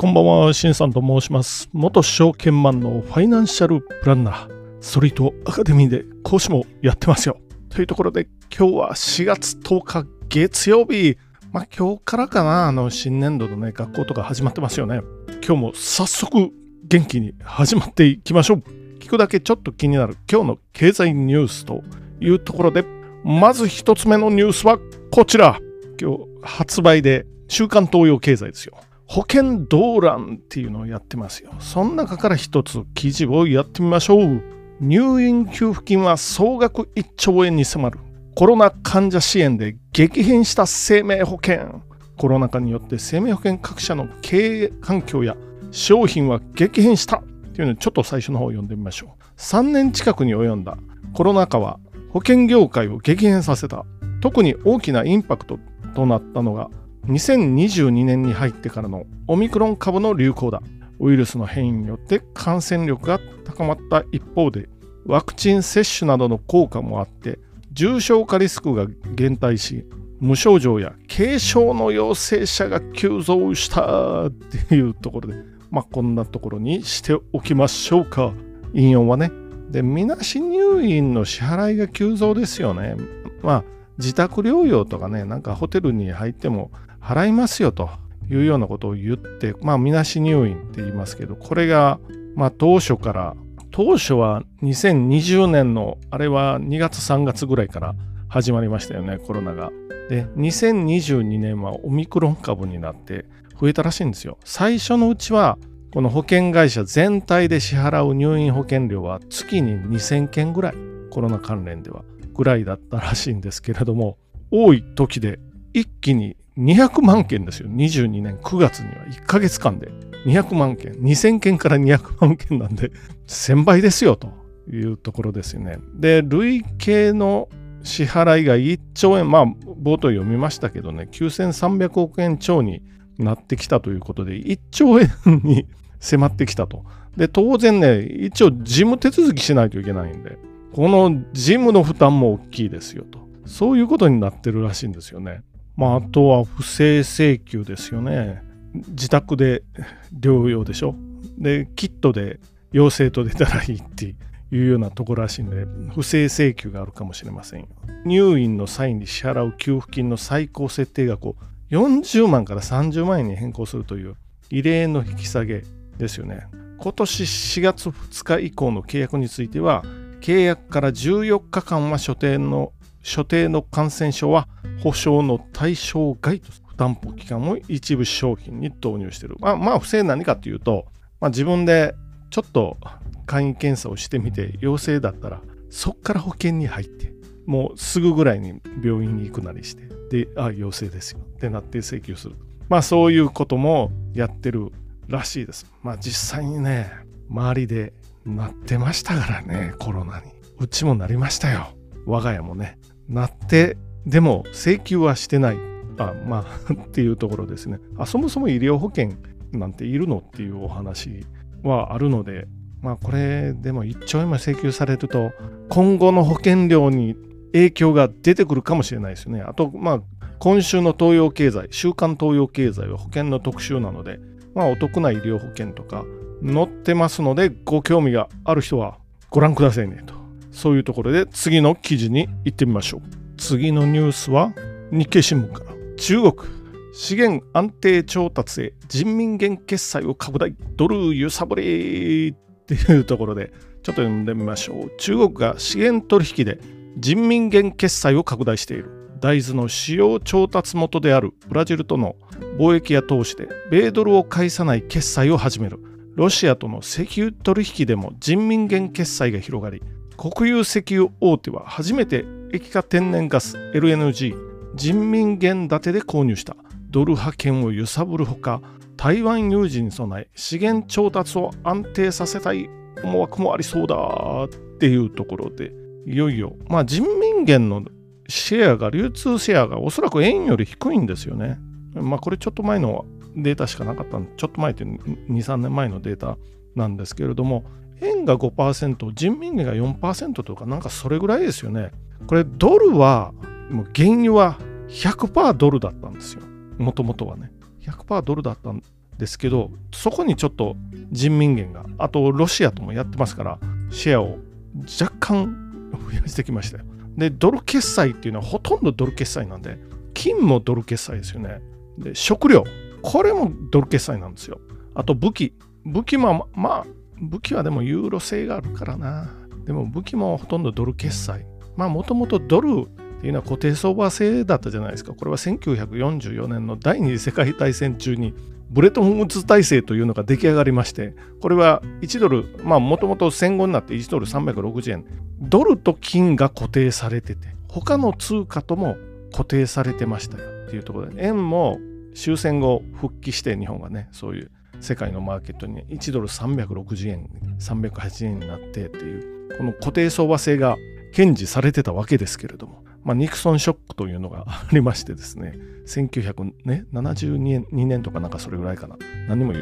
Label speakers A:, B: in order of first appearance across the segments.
A: こんばんは、しんさんと申します。元証券マンのファイナンシャルプランナー、ストリートアカデミーで講師もやってますよ。というところで、今日は4月10日月曜日。まあ今日からかな、あの新年度のね、学校とか始まってますよね。今日も早速元気に始まっていきましょう。聞くだけちょっと気になる今日の経済ニュースというところで、まず一つ目のニュースはこちら。今日発売で週刊東洋経済ですよ。保険動乱っていうのをやってますよ。その中から一つ記事をやってみましょう。入院給付金は総額1兆円に迫る。コロナ患者支援で激変した生命保険。コロナ禍によって生命保険各社の経営環境や商品は激変したっていうのをちょっと最初の方を読んでみましょう。3年近くに及んだコロナ禍は保険業界を激変させた。特に大きなインパクトとなったのが2022年に入ってからのオミクロン株の流行だ。ウイルスの変異によって感染力が高まった一方で、ワクチン接種などの効果もあって、重症化リスクが減退し、無症状や軽症の陽性者が急増したっていうところで、まあこんなところにしておきましょうか。引用はね。で、みなし入院の支払いが急増ですよね。まあ自宅療養とかね、なんかホテルに入っても払いますよというようなことを言って、まあ、みなし入院って言いますけど、これが、まあ、当初から、当初は2020年の、あれは2月3月ぐらいから始まりましたよね、コロナが。で、2022年はオミクロン株になって増えたらしいんですよ。最初のうちは、この保険会社全体で支払う入院保険料は月に2000件ぐらい、コロナ関連では、ぐらいだったらしいんですけれども、多い時で一気に200万件ですよ。22年9月には1ヶ月間で200万件。2000件から200万件なんで1000倍ですよというところですよね。で、累計の支払いが1兆円、まあ冒頭読みましたけどね、9300億円超になってきたということで、1兆円に 迫ってきたと。で、当然ね、一応事務手続きしないといけないんで、この事務の負担も大きいですよと。そういうことになってるらしいんですよね。まあ、あとは不正請求ですよね。自宅で療養でしょ？で、キットで陽性と出たらいいっていうようなところらしいんで、不正請求があるかもしれません。入院の際に支払う給付金の最高設定額を40万から30万円に変更するという異例の引き下げですよね。今年4月2日以降の契約については、契約から14日間は所定の所定の感染症は保証の対象外と担保期間を一部商品に導入している。まあ、まあ、不正何かというと、まあ、自分でちょっと簡易検査をしてみて陽性だったら、そっから保険に入って、もうすぐぐらいに病院に行くなりして、で、あ、陽性ですよってなって請求する。まあそういうこともやってるらしいです。まあ実際にね、周りでなってましたからね、コロナに。うちもなりましたよ。我が家もね。なってでも請求はしてない。あまあ っていうところですね。あそもそも医療保険なんているのっていうお話はあるのでまあこれでも1兆円も請求されると今後の保険料に影響が出てくるかもしれないですね。あとまあ今週の東洋経済週刊東洋経済は保険の特集なのでまあお得な医療保険とか載ってますのでご興味がある人はご覧くださいねと。そういうところで次の記事に行ってみましょう。次のニュースは日経新聞から。中国資源安定調達へ人民元決済を拡大。ドル揺さぶりっていうところでちょっと読んでみましょう。中国が資源取引で人民元決済を拡大している。大豆の主要調達元であるブラジルとの貿易や投資で米ドルを介さない決済を始める。ロシアとの石油取引でも人民元決済が広がり国有石油大手は初めて液化天然ガス LNG 人民元建てで購入した。ドル派遣を揺さぶるほか台湾有事に備え資源調達を安定させたい思惑もありそうだっていうところで。いよいよまあ人民元のシェアが流通シェアがおそらく円より低いんですよね。まあこれちょっと前のデータしかなかったちょっと前って23年前のデータなんですけれども円が5%、人民元が4%とか、なんかそれぐらいですよね。これ、ドルは、もう原油は100%ドルだったんですよ。もともとはね。100%ドルだったんですけどそこにちょっと人民元があとロシアともやってますからシェアを若干増やしてきましたよでドル決済っていうのはほとんどドル決済なんで金もドル決済ですよねで食料これもドル決済なんですよあと武器武器もまあ武器はでもユーロ製があるからな。でも武器もほとんどドル決済。まあもともとドルっていうのは固定相場制だったじゃないですか。これは1944年の第二次世界大戦中にブレトンウッズ体制というのが出来上がりまして、これは1ドル、まあもともと戦後になって1ドル360円、ドルと金が固定されてて、他の通貨とも固定されてましたよっていうところで、円も終戦後復帰して日本がね、そういう世界のマーケットに1ドル360円、380円になってっていう、この固定相場制が堅持されてたわけですけれども、まあ、ニクソンショックというのがありましてですね、1972年 ,2 年とかなんかそれぐらいかな、何も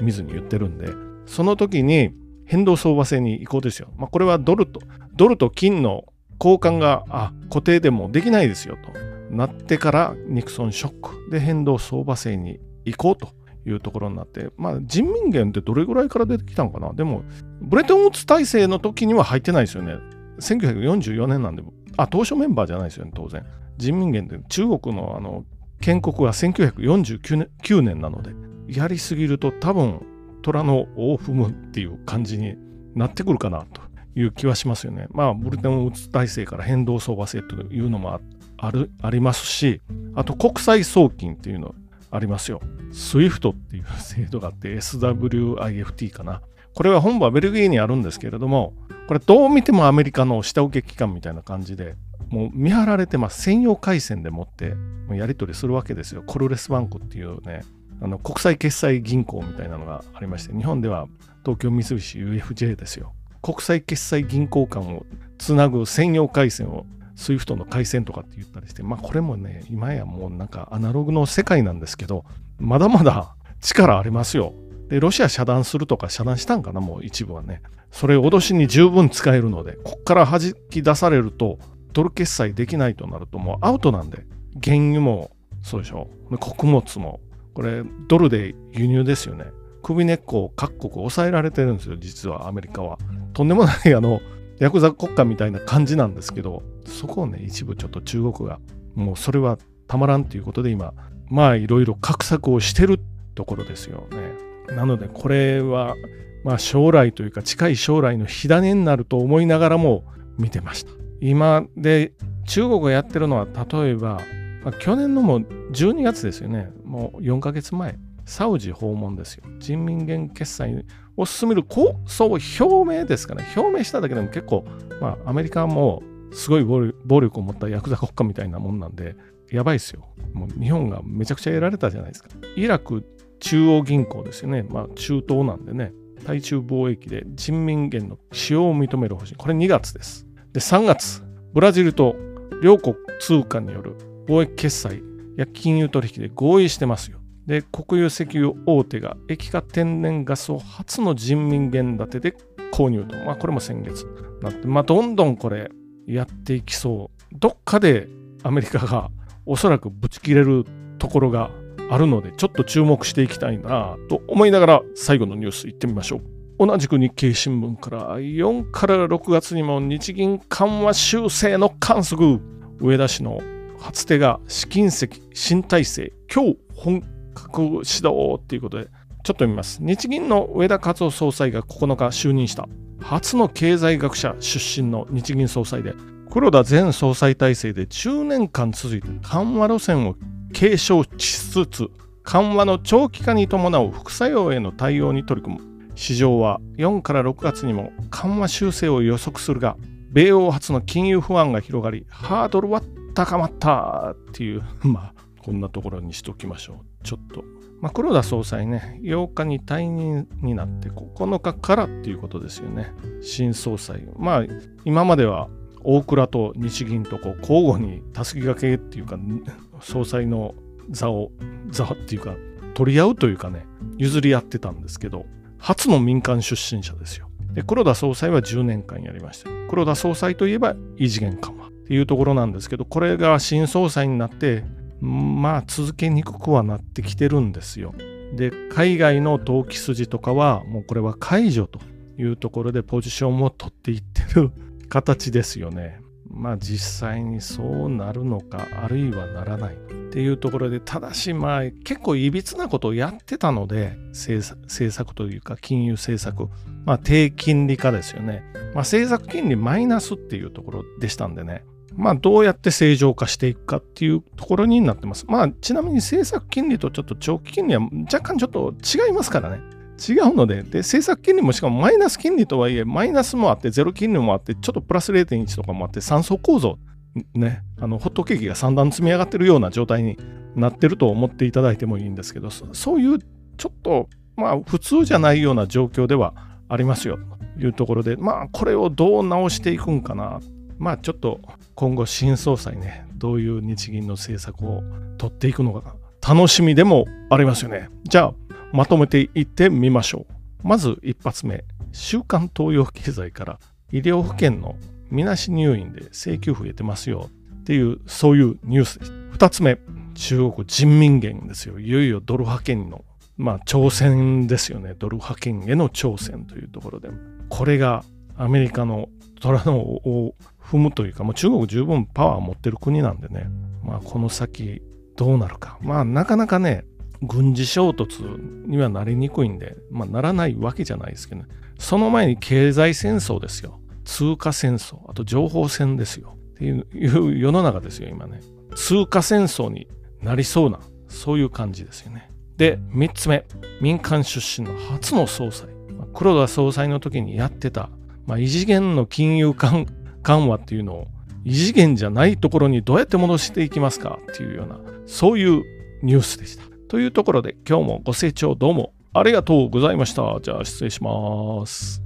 A: 見ずに言ってるんで、その時に変動相場制に移行ですよ。まあ、これはドルと、ドルと金の交換が固定でもできないですよとなってからニクソンショックで変動相場制に移行というところになって、まあ、人民元ってどれぐらいから出てきたのかな？でも、ブレトンウッズ体制の時には入ってないですよね。1944年なんで、あ、当初メンバーじゃないですよね、当然。人民元って中国のあの建国は1949年 ,9 年なので、やりすぎると多分虎の尾を踏むっていう感じになってくるかなという気はしますよね。まあ、ブルテンウッズ体制から変動相場制というのもあるありますし、あと国際送金っていうのありますよ。SWIFT っていう制度があって SWIFT かな。これは本部はベルギーにあるんですけれども、これどう見てもアメリカの下請け機関みたいな感じで、もう見張られてます。専用回線でもってやり取りするわけですよ。コルレスバンクっていうね、あの国際決済銀行みたいなのがありまして、日本では東京三菱 UFJ ですよ。国際決済銀行間をつなぐ専用回線を SWIFT の回線とかって言ったりして、まあこれもね、今やもうなんかアナログの世界なんですけど、まだまだ力ありますよ。で、ロシア遮断するとか遮断したんかな、もう一部はね。それ脅しに十分使えるので、こっから弾き出されると、ドル決済できないとなるともうアウトなんで、原油もそうでしょ。穀物も、これドルで輸入ですよね。首根っこを各国抑えられてるんですよ、実はアメリカは。とんでもないあの、ヤクザ国家みたいな感じなんですけど、そこをね、一部ちょっと中国が、もうそれはたまらんということで今、まあいろいろ画策をしてるところですよね。なのでこれは、まあ将来というか近い将来の火種になると思いながらも見てました。今で中国がやってるのは例えば、まあ、去年のもう12月ですよね。もう4ヶ月前。サウジ訪問ですよ。人民元決済を進める構想を表明ですかね。表明しただけでも結構、まあ、アメリカもすごい暴力を持ったヤクザ国家みたいなもんなんで、やばいですよ。もう日本がめちゃくちゃ得られたじゃないですか。イラク中央銀行ですよね。まあ中東なんでね。対中貿易で人民元の使用を認める方針。これ2月です。で、3月、ブラジルと両国通貨による貿易決済や金融取引で合意してますよ。で、国有石油大手が液化天然ガスを初の人民元建てで購入と。まあ、これも先月なって、まあ、どんどんこれやっていきそう。どっかでアメリカがおそらくぶち切れるところがあるので、ちょっと注目していきたいなと思いながら最後のニュースいってみましょう。同じく日経新聞から4から6月にも日銀緩和修正の観測上田氏の初手が試金石新体制今日本格指導ということでちょっと読みます。日銀の上田和夫総裁が9日就任した。初の経済学者出身の日銀総裁で。黒田前総裁体制で10年間続いて緩和路線を継承しつつ緩和の長期化に伴う副作用への対応に取り組む。市場は4から6月にも緩和修正を予測するが米欧発の金融不安が広がりハードルは高まったっていう。まあこんなところにしときましょう。ちょっと、まあ、黒田総裁ね8日に退任になって9日からっていうことですよね新総裁まあ今までは大蔵と日銀とこう交互にたすきがけっていうか総裁の座を座っていうか取り合うというかね譲り合ってたんですけど初の民間出身者ですよ。で黒田総裁は10年間やりました。黒田総裁といえば異次元緩和っていうところなんですけど、これが新総裁になって、まあ続けにくくはなってきてるんですよ。で、海外の投機筋とかは、もうこれは解除というところでポジションを取っていってる形ですよね。まあ実際にそうなるのか、あるいはならないっていうところで、ただしまあ結構いびつなことをやってたので、政策というか金融政策、まあ低金利化ですよね。まあ政策金利マイナスっていうところでしたんでね。まあ、どうやって正常化していくかっていうところになってます。まあ、ちなみに政策金利とちょっと長期金利は若干ちょっと違いますからね。違うので、で、政策金利もしかもマイナス金利とはいえ、マイナスもあって、ゼロ金利もあって、ちょっとプラス0.1とかもあって、3層構造、ね、あの、ホットケーキが3段積み上がってるような状態になってると思っていただいてもいいんですけど、そういうちょっと、まあ、普通じゃないような状況ではありますよ、というところで、まあ、これをどう直していくんかな。まあ、ちょっと今後、新総裁ね、どういう日銀の政策を取っていくのか楽しみでもありますよね。じゃあ、まとめていってみましょう。まず一発目、週刊東洋経済から医療保険のみなし入院で請求増えてますよっていう、そういうニュースです。二つ目、中国人民元ですよ。いよいよドル派遣の、まあ、挑戦ですよね。ドル派遣への挑戦というところで。これがアメリカの虎のを踏むというか、もう中国十分パワーを持ってる国なんでね。まあ、この先どうなるか。まあ、なかなかね、軍事衝突にはなりにくいんで、まあ、ならないわけじゃないですけど、ね、その前に経済戦争ですよ。通貨戦争、あと情報戦ですよ。っていう世の中ですよ、今ね。通貨戦争になりそうな、そういう感じですよね。で、3つ目、民間出身の初の総裁。黒田総裁の時にやってた、まあ、異次元の金融緩和っていうのを異次元じゃないところにどうやって戻していきますかっていうような、そういうニュースでした。というところで今日もご清聴どうもありがとうございました。じゃあ失礼します。